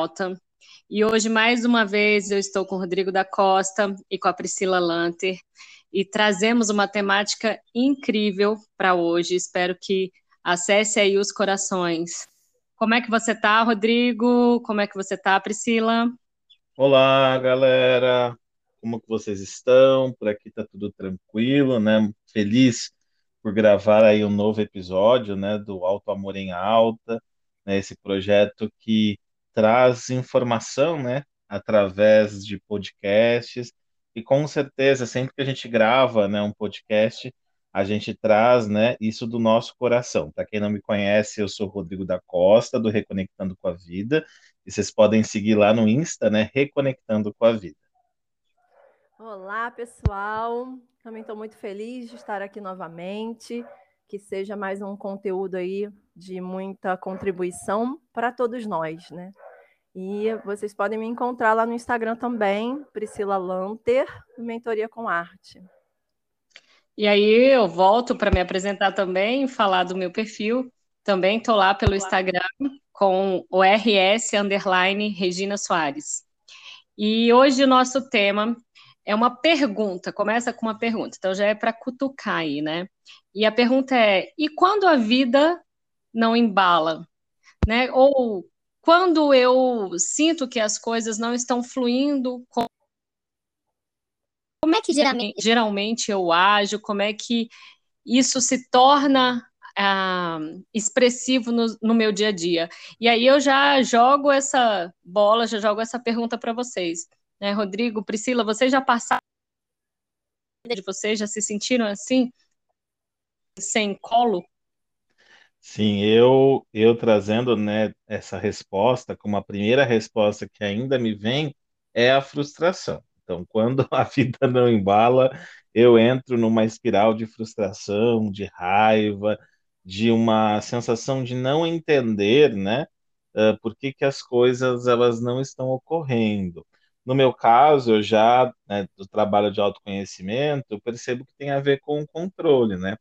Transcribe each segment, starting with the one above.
Alta. E hoje, mais uma vez, eu estou com o Rodrigo da Costa e com a Priscila Lanter e trazemos uma temática incrível para hoje. Espero que acesse aí os corações. Como é que você está, Rodrigo? Como é que você está, Priscila? Olá, galera. Como que vocês estão? Por aqui está tudo tranquilo, né? Feliz por gravar aí um novo episódio, né, do Alto Amor em Alta, né, esse projeto que traz informação, né, através de podcasts, e com certeza, sempre que a gente grava, né, um podcast, a gente traz, né, isso do nosso coração. Para quem não me conhece, eu sou Rodrigo da Costa, do Reconectando com a Vida, e vocês podem seguir lá no Insta, né, Reconectando com a Vida. Olá, pessoal. Também estou muito feliz de estar aqui novamente. Que seja mais um conteúdo aí de muita contribuição para todos nós, né? E vocês podem me encontrar lá no Instagram também, Priscila Lanter, Mentoria com Arte. E aí eu volto para me apresentar também, falar do meu perfil. Também estou lá pelo Instagram com o RS underline Regina Soares. E hoje o nosso tema é uma pergunta, começa com uma pergunta, então já é para cutucar aí, né? E a pergunta é: e quando a vida não embala? Né? Ou quando eu sinto que as coisas não estão fluindo como como é que geralmente, geralmente eu ajo, como é que isso se torna ah, expressivo no, no, meu dia a dia. E aí eu já jogo essa bola, já jogo essa pergunta para vocês né? Rodrigo, Priscila, vocês já passaram de vocês, já se sentiram assim, sem colo? Sim, eu eu trazendo, né, essa resposta, como a primeira resposta que ainda me vem é a frustração. Então, quando a vida não embala, eu entro numa espiral de frustração, de raiva, de uma sensação de não entender, né, uh, por que que as coisas elas não estão ocorrendo. No meu caso, eu já, né, do trabalho de autoconhecimento, percebo que tem a ver com o controle, né?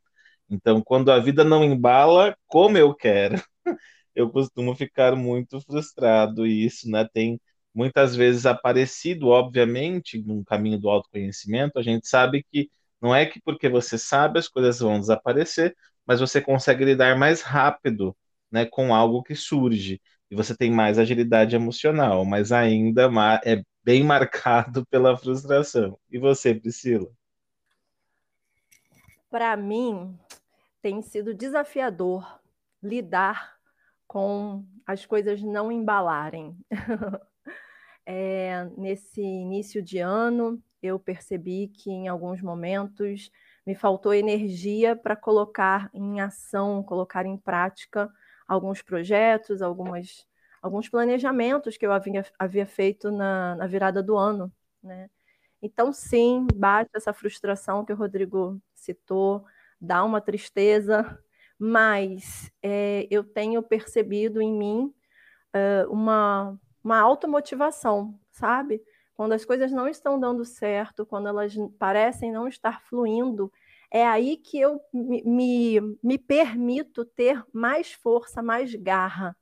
Então, quando a vida não embala como eu quero, eu costumo ficar muito frustrado e isso, né, tem muitas vezes aparecido, obviamente, no caminho do autoconhecimento, a gente sabe que não é que porque você sabe as coisas vão desaparecer, mas você consegue lidar mais rápido, né, com algo que surge e você tem mais agilidade emocional, mas ainda é bem marcado pela frustração. E você, Priscila? Para mim, tem sido desafiador lidar com as coisas não embalarem. é, nesse início de ano, eu percebi que em alguns momentos me faltou energia para colocar em ação, colocar em prática alguns projetos, algumas alguns planejamentos que eu havia, havia feito na, na virada do ano, né? Então, sim, bate essa frustração que o Rodrigo citou, dá uma tristeza, mas é, eu tenho percebido em mim uh, uma, uma automotivação, sabe? Quando as coisas não estão dando certo, quando elas parecem não estar fluindo, é aí que eu me, me, me permito ter mais força, mais garra,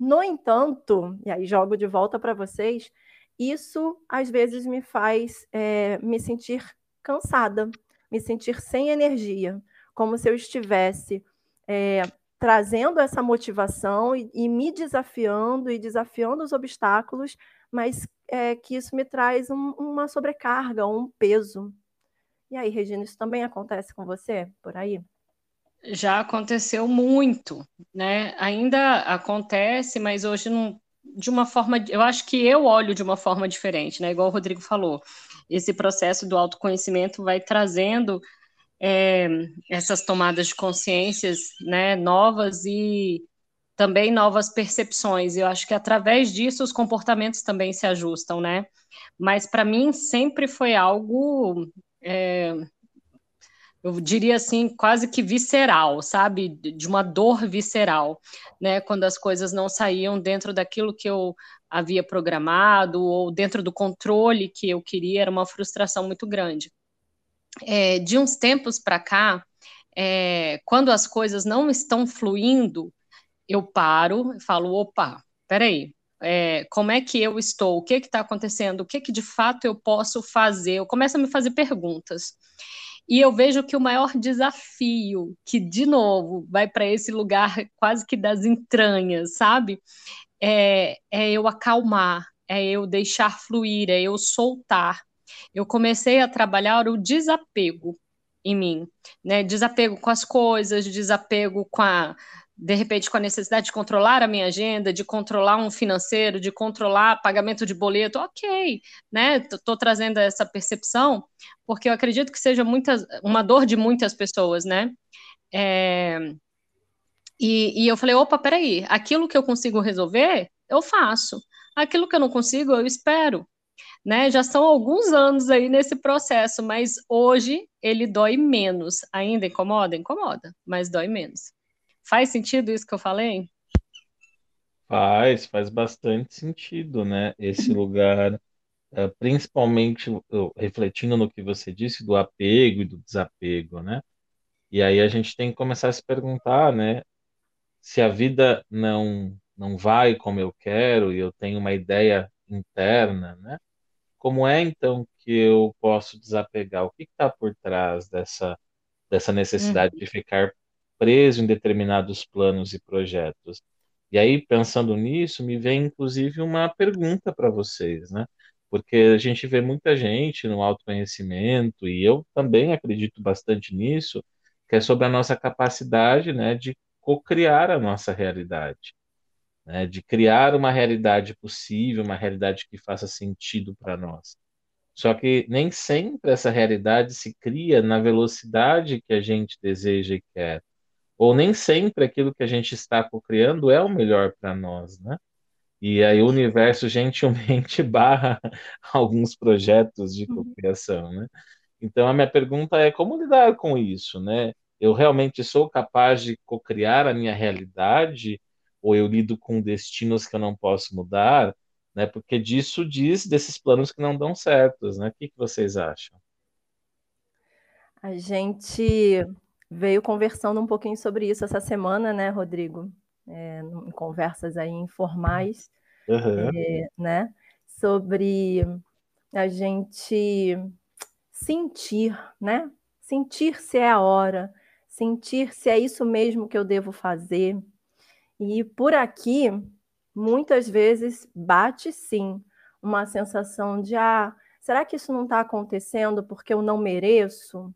no entanto, e aí jogo de volta para vocês, isso às vezes me faz é, me sentir cansada, me sentir sem energia, como se eu estivesse é, trazendo essa motivação e, e, me desafiando e desafiando os obstáculos, mas é, que isso me traz um, uma sobrecarga, um peso. E aí, Regina, isso também acontece com você por aí? já aconteceu muito, né? Ainda acontece, mas hoje não, de uma forma, eu acho que eu olho de uma forma diferente, né? Igual o Rodrigo falou, esse processo do autoconhecimento vai trazendo é, essas tomadas de consciências, né, novas e também novas percepções. Eu acho que através disso os comportamentos também se ajustam, né? Mas para mim sempre foi algo é, eu diria assim, quase que visceral, sabe? De uma dor visceral, né? Quando as coisas não saíam dentro daquilo que eu havia programado ou dentro do controle que eu queria, era uma frustração muito grande. É, de uns tempos para cá, é, quando as coisas não estão fluindo, eu paro e falo: opa, peraí, é, como é que eu estou, o que está acontecendo, o que, que de fato eu posso fazer. Eu começo a me fazer perguntas. E eu vejo que o maior desafio, que de novo vai para esse lugar quase que das entranhas, sabe? É, é eu acalmar, é eu deixar fluir, é eu soltar. Eu comecei a trabalhar o desapego em mim, né? Desapego com as coisas, desapego com a de repente com a necessidade de controlar a minha agenda, de controlar um financeiro, de controlar pagamento de boleto, ok, né? Estou trazendo essa percepção porque eu acredito que seja muitas, uma dor de muitas pessoas, né? É, e, e eu falei, opa, peraí, aquilo que eu consigo resolver, eu faço. Aquilo que eu não consigo, eu espero. Né? Já são alguns anos aí nesse processo, mas hoje ele dói menos. Ainda incomoda? Incomoda, mas dói menos. Faz sentido isso que eu falei? Faz, faz bastante sentido, né? Esse lugar, eh, principalmente refletindo no que você disse do apego e do desapego, né? E aí a gente tem que começar a se perguntar, né? Se a vida não não vai como eu quero e eu tenho uma ideia interna, né? Como é então que eu posso desapegar? O que está por trás dessa dessa necessidade uhum. de ficar preso em determinados planos e projetos. E aí, pensando nisso, me vem inclusive uma pergunta para vocês, né? Porque a gente vê muita gente no autoconhecimento, e eu também acredito bastante nisso, que é sobre a nossa capacidade, né, de co-criar a nossa realidade, né, de criar uma realidade possível, uma realidade que faça sentido para nós. Só que nem sempre essa realidade se cria na velocidade que a gente deseja e quer ou nem sempre aquilo que a gente está criando é o melhor para nós, né? E aí o universo gentilmente barra alguns projetos de uhum. cocriação, né? Então a minha pergunta é como lidar com isso, né? Eu realmente sou capaz de cocriar a minha realidade ou eu lido com destinos que eu não posso mudar, né? Porque disso diz desses planos que não dão certos, né? O que, que vocês acham? A gente veio conversando um pouquinho sobre isso essa semana, né, Rodrigo? É, em conversas aí informais, uhum. é, né? Sobre a gente sentir, né? Sentir se é a hora, sentir se é isso mesmo que eu devo fazer. E por aqui, muitas vezes bate sim uma sensação de ah, será que isso não está acontecendo porque eu não mereço?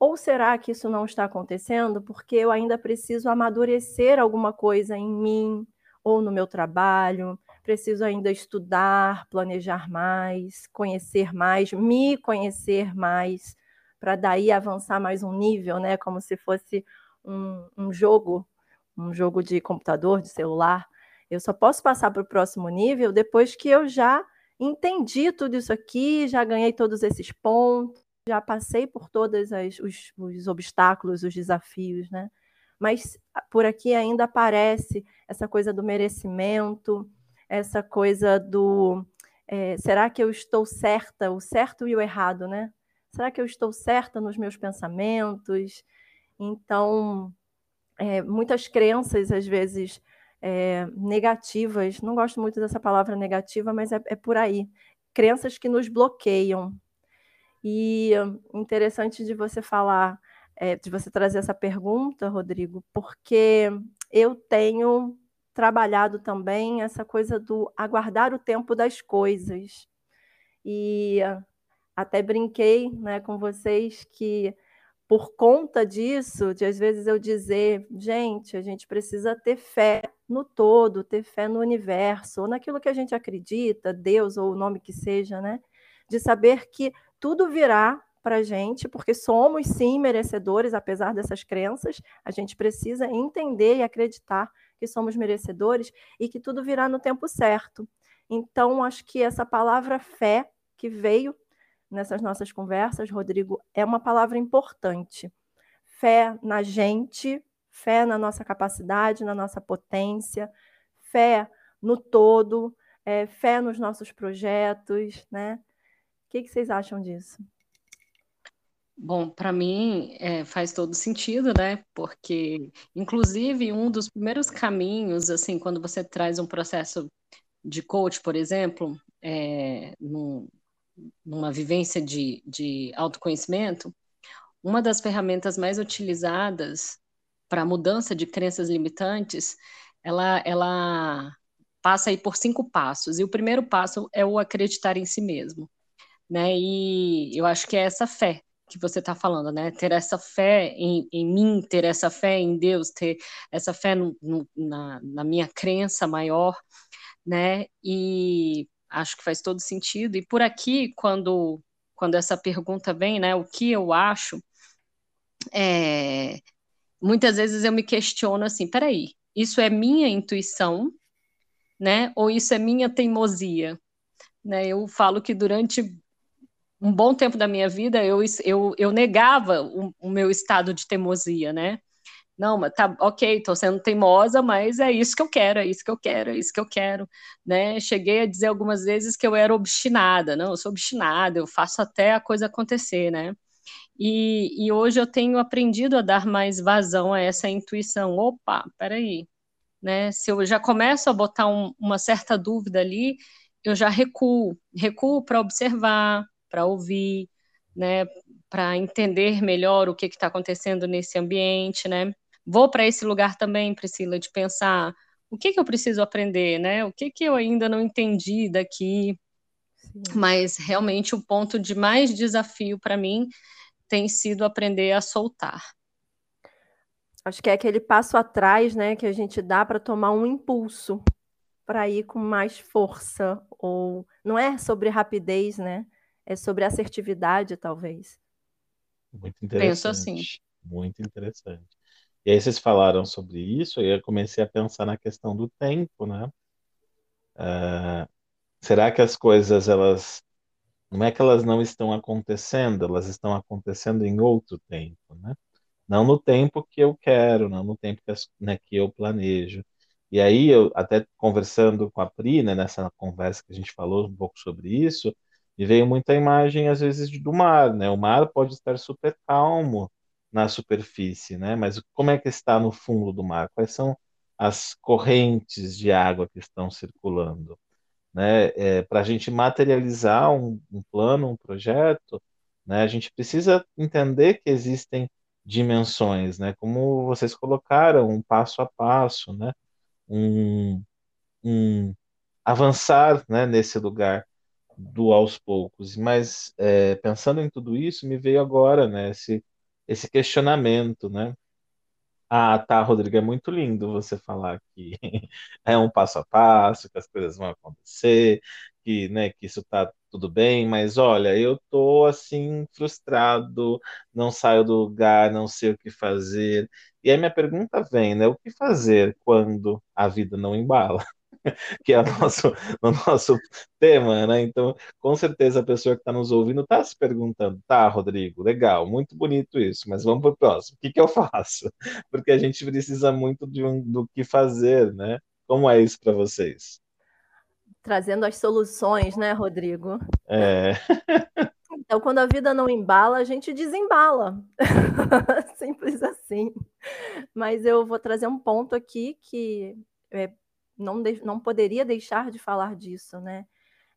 Ou será que isso não está acontecendo porque eu ainda preciso amadurecer alguma coisa em mim ou no meu trabalho? Preciso ainda estudar, planejar mais, conhecer mais, me conhecer mais, para daí avançar mais um nível, né? Como se fosse um, um jogo, um jogo de computador, de celular. Eu só posso passar para o próximo nível depois que eu já entendi tudo isso aqui, já ganhei todos esses pontos já passei por todos os, os obstáculos, os desafios, né? Mas por aqui ainda aparece essa coisa do merecimento, essa coisa do é, será que eu estou certa, o certo e o errado, né? Será que eu estou certa nos meus pensamentos? Então, é, muitas crenças, às vezes, é, negativas, não gosto muito dessa palavra negativa, mas é, é por aí. Crenças que nos bloqueiam, e interessante de você falar, é, de você trazer essa pergunta, Rodrigo, porque eu tenho trabalhado também essa coisa do aguardar o tempo das coisas. E até brinquei né, com vocês que, por conta disso, de às vezes eu dizer, gente, a gente precisa ter fé no todo, ter fé no universo, ou naquilo que a gente acredita, Deus ou o nome que seja, né? De saber que tudo virá para a gente, porque somos sim merecedores, apesar dessas crenças, a gente precisa entender e acreditar que somos merecedores e que tudo virá no tempo certo. Então, acho que essa palavra fé que veio nessas nossas conversas, Rodrigo, é uma palavra importante. Fé na gente, fé na nossa capacidade, na nossa potência, fé no todo, é, fé nos nossos projetos, né? que, que vocês acham disso? Bom, para mim é, faz todo sentido, né? Porque, inclusive, um dos primeiros caminhos, assim, quando você traz um processo de coach, por exemplo, é, num, numa vivência de, de autoconhecimento, uma das ferramentas mais utilizadas para a mudança de crenças limitantes, ela, ela passa aí por cinco passos. E o primeiro passo é o acreditar em si mesmo. Né? E eu acho que é essa fé que você está falando, né? Ter essa fé em, em, mim, ter essa fé em Deus, ter essa fé no, no, na, na minha crença maior, né? E acho que faz todo sentido. E por aqui, quando, quando essa pergunta vem, né? O que eu acho? É, muitas vezes eu me questiono assim, peraí, isso é minha intuição, né? Ou isso é minha teimosia? Né? Eu falo que durante um bom tempo da minha vida eu, eu, eu negava o, o meu estado de teimosia, né? Não, mas tá ok, estou sendo teimosa, mas é isso que eu quero, é isso que eu quero, é isso que eu quero, né? Cheguei a dizer algumas vezes que eu era obstinada, não, eu sou obstinada, eu faço até a coisa acontecer, né? E, e hoje eu tenho aprendido a dar mais vazão a essa intuição. Opa, peraí, né? Se eu já começo a botar um, uma certa dúvida ali, eu já recuo, recuo para observar, para ouvir, né? Para entender melhor o que está acontecendo nesse ambiente, né? Vou para esse lugar também, Priscila, de pensar o que, que eu preciso aprender, né? O que, que eu ainda não entendi daqui. Sim. Mas realmente o ponto de mais desafio para mim tem sido aprender a soltar. Acho que é aquele passo atrás, né, que a gente dá para tomar um impulso para ir com mais força ou não é sobre rapidez, né? É sobre assertividade, talvez. Muito interessante. Penso assim. Muito interessante. E aí vocês falaram sobre isso, e eu comecei a pensar na questão do tempo, né? Uh, será que as coisas elas não é que elas não estão acontecendo, elas estão acontecendo em outro tempo, né? Não no tempo que eu quero, não no tempo que, né, que eu planejo. E aí, eu até conversando com a Pri, né, nessa conversa que a gente falou um pouco sobre isso, me veio muita imagem, às vezes, do mar, né? O mar pode estar super calmo na superfície, né? Mas como é que está no fundo do mar? Quais são as correntes de água que estão circulando? né, é, para a gente materializar um, um, plano, um projeto, né, a gente precisa entender que existem dimensões, né, como vocês colocaram, um passo a passo, né, um, um avançar né, nesse lugar do aos poucos. Mas é, pensando em tudo isso, me veio agora né, esse, esse questionamento, né, ah, tá, Rodrigo, é muito lindo você falar que é um passo a passo, que as coisas vão acontecer, que, né, que isso tá tudo bem, mas olha, eu tô assim frustrado, não saio do lugar, não sei o que fazer. E aí minha pergunta vem, né, o que fazer quando a vida não embala? que é o nosso, o nosso tema, né? Então, com certeza a pessoa que está nos ouvindo está se perguntando, tá, Rodrigo, legal, muito bonito isso, mas vamos para o próximo. O que, que eu faço? Porque a gente precisa muito de um, do que fazer, né? Como é isso para vocês? Trazendo as soluções, né, Rodrigo? É. Então, quando a vida não embala, a gente desembala. Simples assim. Mas eu vou trazer um ponto aqui que é não, de, não poderia deixar de falar disso, né?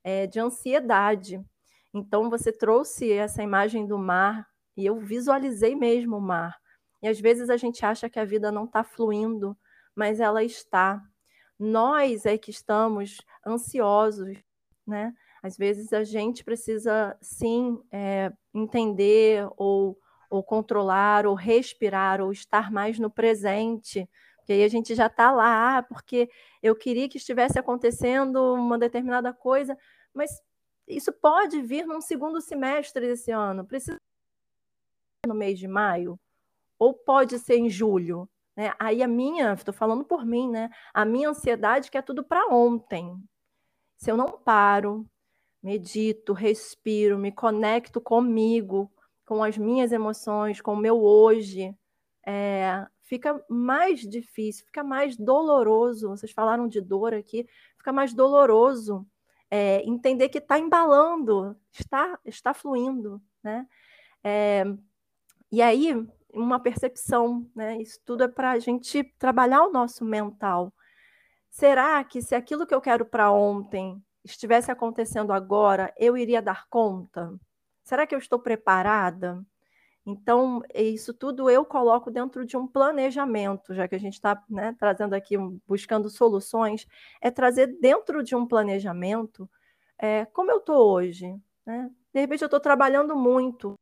É, de ansiedade. Então, você trouxe essa imagem do mar e eu visualizei mesmo o mar. E às vezes a gente acha que a vida não está fluindo, mas ela está. Nós é que estamos ansiosos, né? Às vezes a gente precisa sim é, entender ou, ou controlar ou respirar ou estar mais no presente que aí a gente já está lá, ah, porque eu queria que estivesse acontecendo uma determinada coisa, mas isso pode vir num segundo semestre desse ano. Precisa no mês de maio? Ou pode ser em julho? Né? Aí a minha, estou falando por mim, né? A minha ansiedade quer tudo para ontem. Se eu não paro, medito, respiro, me conecto comigo, com as minhas emoções, com o meu hoje, é, fica mais difícil, fica mais doloroso. Vocês falaram de dor aqui, fica mais doloroso é, entender que está embalando, está, está fluindo, né? É, e aí, uma percepção, né? Isso tudo é para a gente trabalhar o nosso mental. Será que se aquilo que eu quero para ontem estivesse acontecendo agora, eu iria dar conta? Será que eu estou preparada? Então, isso tudo eu coloco dentro de um planejamento, já que a gente está né, trazendo aqui, buscando soluções, é trazer dentro de um planejamento é, como eu estou hoje. Né? De repente, eu estou trabalhando muito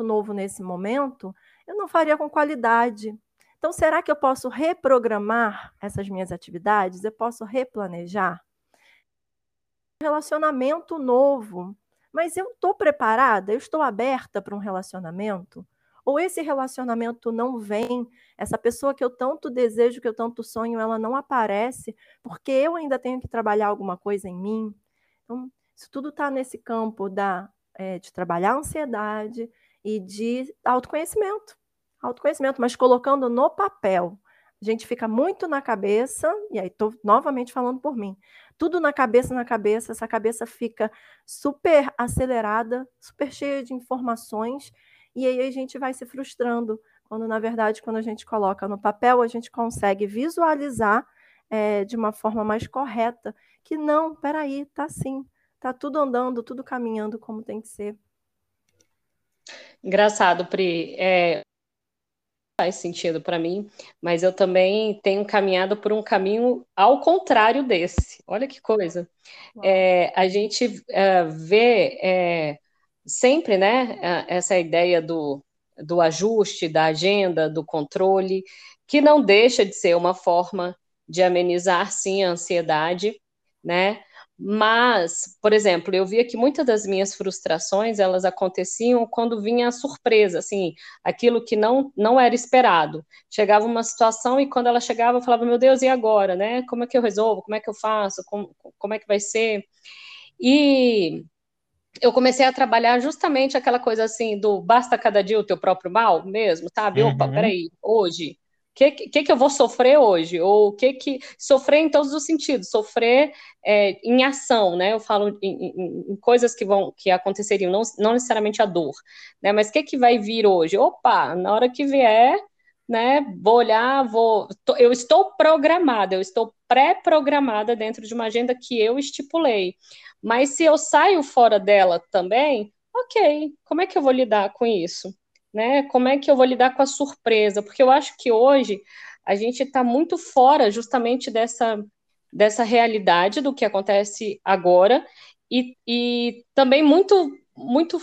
novo nesse momento, eu não faria com qualidade. Então, será que eu posso reprogramar essas minhas atividades? Eu posso replanejar? Relacionamento novo. Mas eu estou preparada? Eu estou aberta para um relacionamento? Ou esse relacionamento não vem, essa pessoa que eu tanto desejo, que eu tanto sonho, ela não aparece, porque eu ainda tenho que trabalhar alguma coisa em mim. Então, isso tudo está nesse campo da, é, de trabalhar a ansiedade e de autoconhecimento. Autoconhecimento, mas colocando no papel. A gente fica muito na cabeça, e aí estou novamente falando por mim tudo na cabeça, na cabeça, essa cabeça fica super acelerada, super cheia de informações, e aí a gente vai se frustrando, quando na verdade, quando a gente coloca no papel, a gente consegue visualizar é, de uma forma mais correta, que não, peraí, tá assim, tá tudo andando, tudo caminhando como tem que ser. Engraçado, Pri. É, faz sentido para mim, mas eu também tenho caminhado por um caminho ao contrário desse. Olha que coisa. É, a gente é, vê é, sempre né, essa ideia do, do ajuste, da agenda, do controle, que não deixa de ser uma forma de amenizar, sim, a ansiedade, né? Mas, por exemplo, eu via que muitas das minhas frustrações elas aconteciam quando vinha a surpresa, assim, aquilo que não não era esperado. Chegava uma situação e quando ela chegava, eu falava, meu Deus, e agora, né? Como é que eu resolvo? Como é que eu faço? Como, como é que vai ser? E eu comecei a trabalhar justamente aquela coisa assim do basta cada dia o teu próprio mal mesmo, sabe? Uhum. Opa, peraí, hoje que, que, que eu vou sofrer hoje? Ou o que que. Sofrer em todos os sentidos, sofrer é, em ação, né? Eu falo em, em, em, coisas que vão que aconteceriam, não, não necessariamente a dor, né? Mas o que, que vai vir hoje? Opa, na hora que vier, né? Vou olhar, vou. Eu estou programada, eu estou pré-programada dentro de uma agenda que eu estipulei. Mas se eu saio fora dela também, ok, como é que eu vou lidar com isso? Né? Como é que eu vou lidar com a surpresa? Porque eu acho que hoje a gente está muito fora justamente dessa, dessa realidade do que acontece agora e, e também muito, muito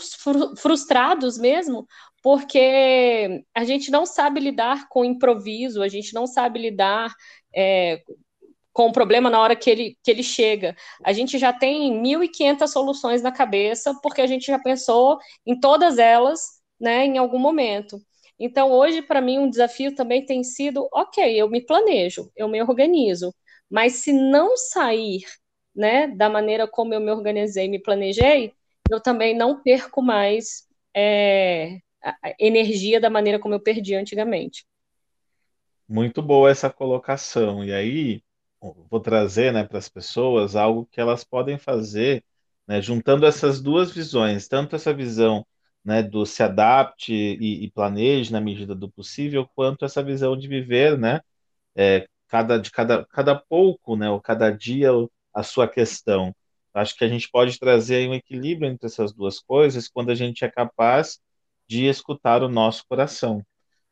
frustrados mesmo, porque a gente não sabe lidar com improviso, a gente não sabe lidar é, com o problema na hora que ele, que ele chega. A gente já tem 1.500 soluções na cabeça, porque a gente já pensou em todas elas né, em algum momento. Então, hoje, para mim, um desafio também tem sido: ok, eu me planejo, eu me organizo, mas se não sair né, da maneira como eu me organizei, me planejei, eu também não perco mais é, energia da maneira como eu perdi antigamente. Muito boa essa colocação. E aí, vou trazer né, para as pessoas algo que elas podem fazer, né, juntando essas duas visões, tanto essa visão né, do se adapte e, e, planeje na medida do possível, quanto essa visão de viver, né, é, cada, de cada, cada pouco, né, ou cada dia a sua questão. Acho que a gente pode trazer um equilíbrio entre essas duas coisas quando a gente é capaz de escutar o nosso coração.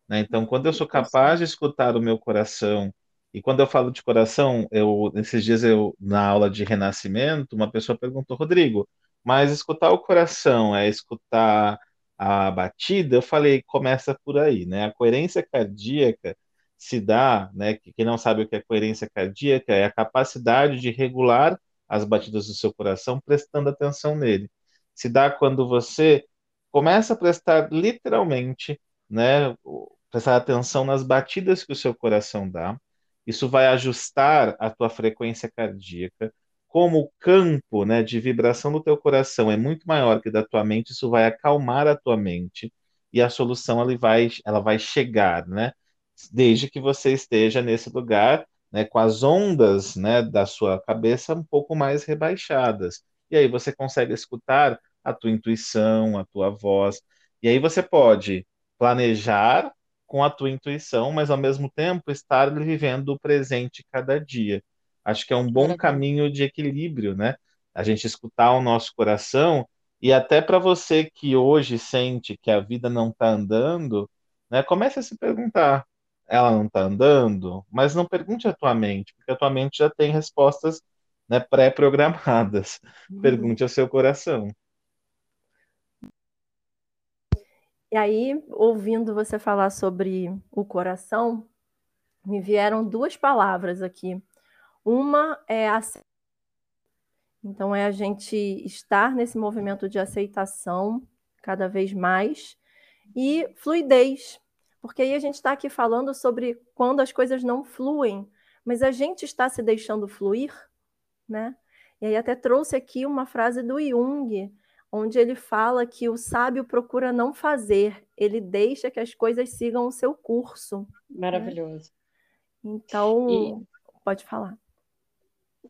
Né? Então, quando eu sou capaz de escutar o meu coração, e quando eu falo de coração, eu, nesses dias eu na aula de renascimento, uma pessoa perguntou, Rodrigo, mas escutar o coração é escutar a batida, eu falei, começa por aí, né? A coerência cardíaca se dá, né? Quem não sabe o que é coerência cardíaca é a capacidade de regular as batidas do seu coração prestando atenção nele. Se dá quando você começa a prestar literalmente, né? Prestar atenção nas batidas que o seu coração dá. Isso vai ajustar a tua frequência cardíaca como o campo né, de vibração do teu coração é muito maior que da tua mente, isso vai acalmar a tua mente e a solução ela vai, ela vai chegar, né? Desde que você esteja nesse lugar, né, com as ondas, né, da sua cabeça um pouco mais rebaixadas. E aí você consegue escutar a tua intuição, a tua voz. E aí você pode planejar com a tua intuição, mas ao mesmo tempo estar vivendo o presente cada dia. Acho que é um bom caminho de equilíbrio, né? A gente escutar o nosso coração e até para você que hoje sente que a vida não está andando, né? Comece a se perguntar: ela não está andando? Mas não pergunte à tua mente, porque a tua mente já tem respostas né, pré-programadas. Uhum. Pergunte ao seu coração. E aí, ouvindo você falar sobre o coração, me vieram duas palavras aqui. Uma é a então é a gente estar nesse movimento de aceitação cada vez mais e fluidez, porque aí a gente está aqui falando sobre quando as coisas não fluem, mas a gente está se deixando fluir, né? E aí até trouxe aqui uma frase do Jung, onde ele fala que o sábio procura não fazer, ele deixa que as coisas sigam o seu curso. Né? Maravilhoso. Né? Então, e, pode falar.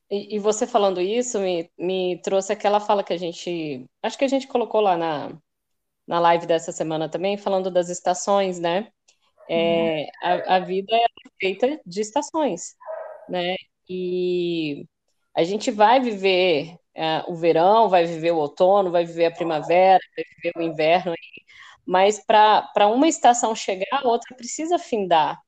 E, e, você falando isso me, me trouxe aquela fala que a gente. Acho que a gente colocou lá na, na live dessa semana também, falando das estações, né? É, a, a vida é feita de estações, né? E a gente vai viver é, o verão, vai viver o outono, vai viver a primavera, vai viver o inverno, mas para uma estação chegar, a outra precisa findar.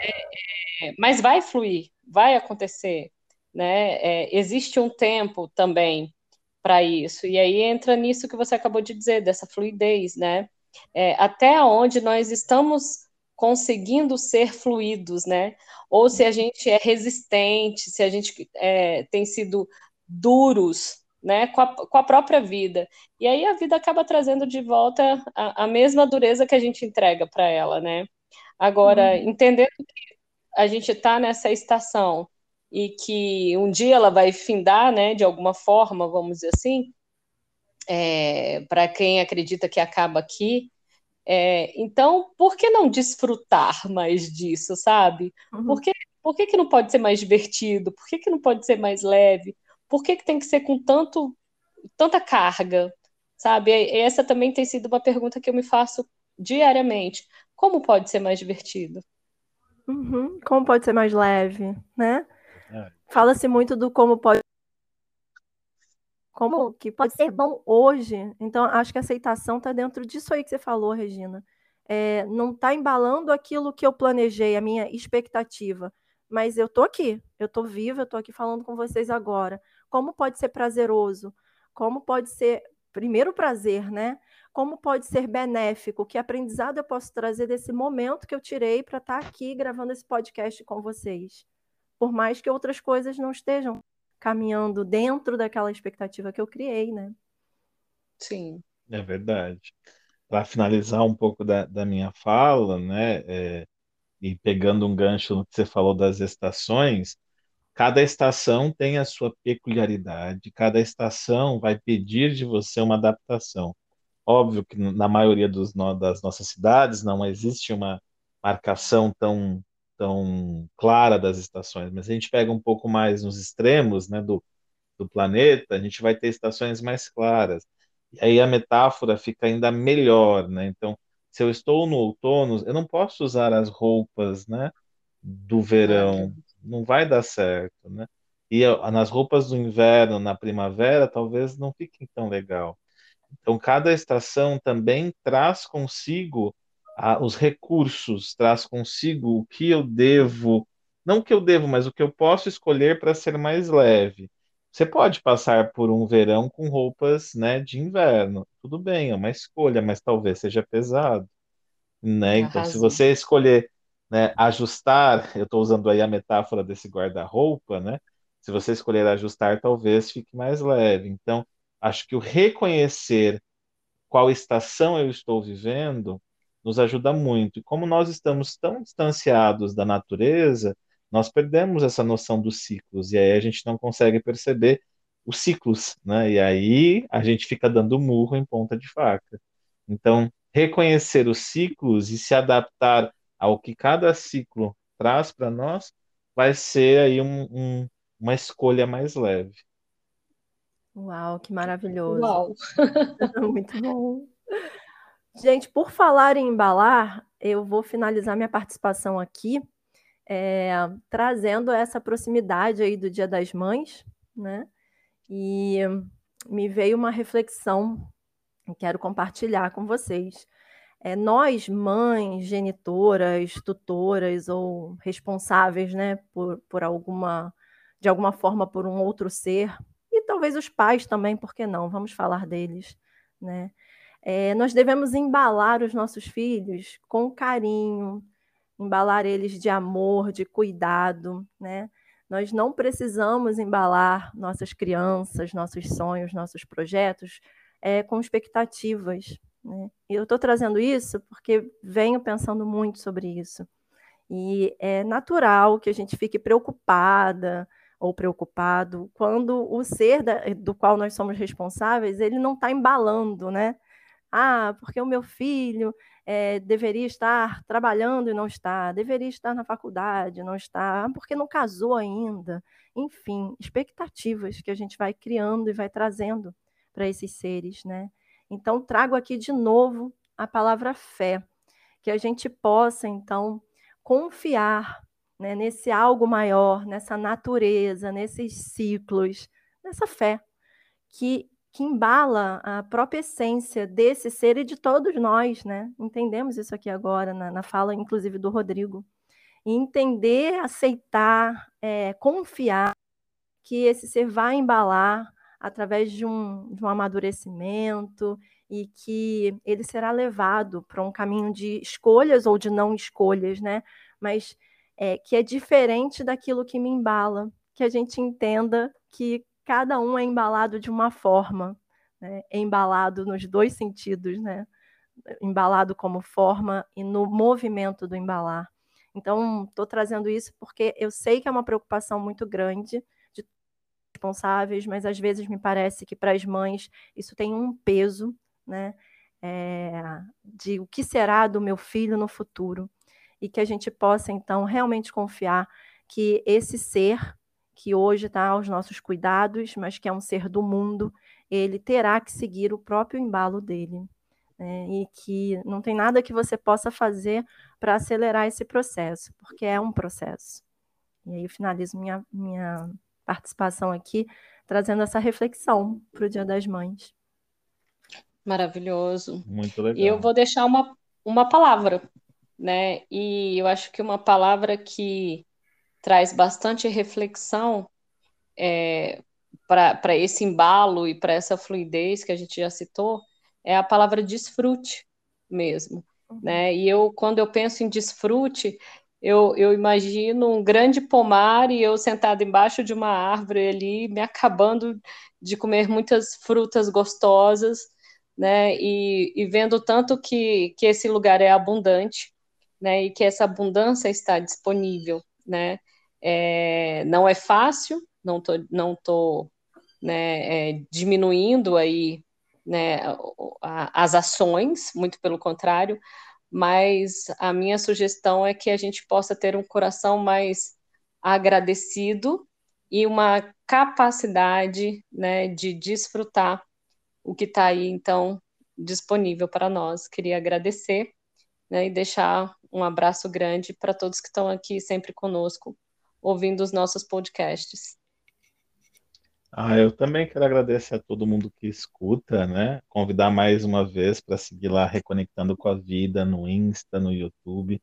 É, é, mas vai fluir, vai acontecer. Né? É, existe um tempo também para isso. E aí entra nisso que você acabou de dizer, dessa fluidez, né? É, até onde nós estamos conseguindo ser fluidos, né? Ou se a gente é resistente, se a gente é, tem sido duros né, com a, com a, própria vida. E aí a vida acaba trazendo de volta a, a mesma dureza que a gente entrega para ela, né? Agora, uhum. entendendo que a gente está nessa estação e que um dia ela vai findar, né, de alguma forma, vamos dizer assim, é, para quem acredita que acaba aqui, é, então, por que não desfrutar mais disso, sabe? Uhum. Por, que, por que, que não pode ser mais divertido? Por que, que não pode ser mais leve? por que, que tem que ser com tanto, tanta carga? Sabe? E essa também tem sido uma pergunta que eu me faço diariamente. Como pode ser mais divertido? Uhum. Como pode ser mais leve, né? É. Fala-se muito do como pode como que pode ser bom hoje. Então, acho que a aceitação está dentro disso aí que você falou, Regina. É, não está embalando aquilo que eu planejei, a minha expectativa. Mas eu tô aqui, eu tô viva, eu tô aqui falando com vocês agora. Como pode ser prazeroso? Como pode ser, primeiro, prazer, né? Como pode ser benéfico? Que aprendizado eu posso trazer desse momento que eu tirei para estar tá aqui gravando esse podcast com vocês? Por mais que outras coisas não estejam caminhando dentro daquela expectativa que eu criei, né? Sim. É verdade. Para finalizar um pouco da, da minha fala, né, é, e pegando um gancho no que você falou das estações, Cada estação tem a sua peculiaridade, cada estação vai pedir de você uma adaptação. Óbvio que na maioria dos, das nossas cidades não existe uma marcação tão, tão clara das estações, mas a gente pega um pouco mais nos extremos né, do, do planeta, a gente vai ter estações mais claras. E aí a metáfora fica ainda melhor, né? Então, se eu estou no outono, eu não posso usar as roupas, né, do verão não vai dar certo, né? E nas roupas do inverno, na primavera, talvez não fiquem tão legal. Então, cada estação também traz consigo ah, os recursos, traz consigo o que eu devo, não o que eu devo, mas o que eu posso escolher para ser mais leve. Você pode passar por um verão com roupas, né, de inverno. Tudo bem, é uma escolha, mas talvez seja pesado, né? Então, se você escolher né, ajustar, eu estou usando aí a metáfora desse guarda-roupa, né? Se você escolher ajustar, talvez fique mais leve. Então, acho que o reconhecer qual estação eu estou vivendo nos ajuda muito. E como nós estamos tão distanciados da natureza, nós perdemos essa noção dos ciclos e aí a gente não consegue perceber os ciclos, né? E aí a gente fica dando murro em ponta de faca. Então, reconhecer os ciclos e se adaptar ao que cada ciclo traz para nós, vai ser aí um, um, uma escolha mais leve. Uau, que maravilhoso. Uau. Muito bom. Gente, por falar em embalar, eu vou finalizar minha participação aqui é, trazendo essa proximidade aí do Dia das Mães, né? E me veio uma reflexão que quero compartilhar com vocês. É, nós, mães, genitoras, tutoras ou responsáveis, né, por, por alguma, de alguma forma, por um outro ser, e talvez os pais também, por que não? Vamos falar deles, né? É, nós devemos embalar os nossos filhos com carinho, embalar eles de amor, de cuidado, né? Nós não precisamos embalar nossas crianças, nossos sonhos, nossos projetos é, com expectativas. Né? Eu estou trazendo isso porque venho pensando muito sobre isso. E é natural que a gente fique preocupada ou preocupado quando o ser da, do qual nós somos responsáveis ele não está embalando, né? Ah, porque o meu filho é, deveria estar trabalhando e não está, deveria estar na faculdade, não está, ah, porque não casou ainda. Enfim, expectativas que a gente vai criando e vai trazendo para esses seres, né? Então, trago aqui de novo a palavra fé, que a gente possa, então, confiar né, nesse algo maior, nessa natureza, nesses ciclos, nessa fé, que que embala a própria essência desse ser e de todos nós, né? Entendemos isso aqui agora, na, na fala, inclusive, do Rodrigo. E entender, aceitar, é, confiar que esse ser vai embalar através de um, de um amadurecimento e que ele será levado para um caminho de escolhas ou de não escolhas, né? Mas é, que é diferente daquilo que me embala, que a gente entenda que cada um é embalado de uma forma, né? é embalado nos dois sentidos, né? embalado como forma e no movimento do embalar. Então, estou trazendo isso porque eu sei que é uma preocupação muito grande de responsáveis, mas às vezes me parece que para as mães isso tem um peso, né? É, de o que será do meu filho no futuro e que a gente possa então realmente confiar que esse ser que hoje está aos nossos cuidados, mas que é um ser do mundo, ele terá que seguir o próprio embalo dele. Né? E que não tem nada que você possa fazer para acelerar esse processo, porque é um processo. E aí eu finalizo minha, minha participação aqui, trazendo essa reflexão para o Dia das Mães. Maravilhoso. Muito legal. E eu vou deixar uma, uma palavra, né? E eu acho que uma palavra que traz bastante reflexão é, para esse embalo e para essa fluidez que a gente já citou, é a palavra desfrute mesmo. Uhum. Né? E eu, quando eu penso em desfrute, eu, eu imagino um grande pomar e eu sentado embaixo de uma árvore ali, me acabando de comer muitas frutas gostosas, né? E, e vendo tanto que, que esse lugar é abundante, né? E que essa abundância está disponível, né? É, não é fácil, não tô, não tô né, é, diminuindo aí né, as ações, muito pelo contrário, mas a minha sugestão é que a gente possa ter um coração mais agradecido e uma capacidade né, de desfrutar o que está aí, então, disponível para nós. Queria agradecer né, e deixar um abraço grande para todos que estão aqui sempre conosco ouvindo os nossos podcasts. Ah, eu também quero agradecer a todo mundo que escuta, né? Convidar mais uma vez para seguir lá Reconectando com a Vida no Insta, no YouTube.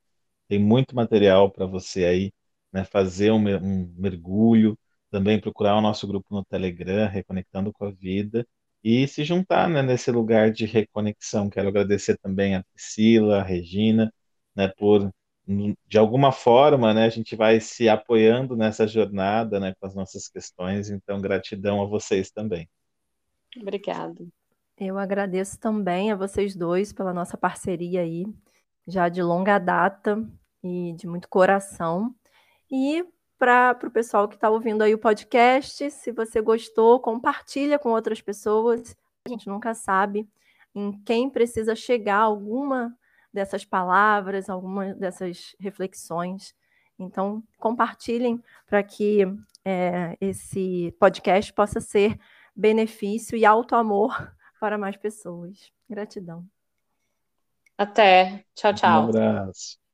Tem muito material para você aí, né? Fazer um, um mergulho, também procurar o nosso grupo no Telegram, Reconectando com a Vida, e se juntar, né, nesse lugar de reconexão. Quero agradecer também a Priscila, a Regina, né, por de alguma forma, né, a gente vai se apoiando nessa jornada, né, com as nossas questões. Então, gratidão a vocês também. Obrigada. Eu agradeço também a vocês dois pela nossa parceria aí, já de longa data e de muito coração. E para o pessoal que está ouvindo aí o podcast, se você gostou, compartilha com outras pessoas. A gente nunca sabe em quem precisa chegar alguma dessas palavras, algumas dessas reflexões. Então, compartilhem para que é, esse podcast possa ser benefício e alto amor para mais pessoas. Gratidão. Até. Tchau, tchau. Um abraço.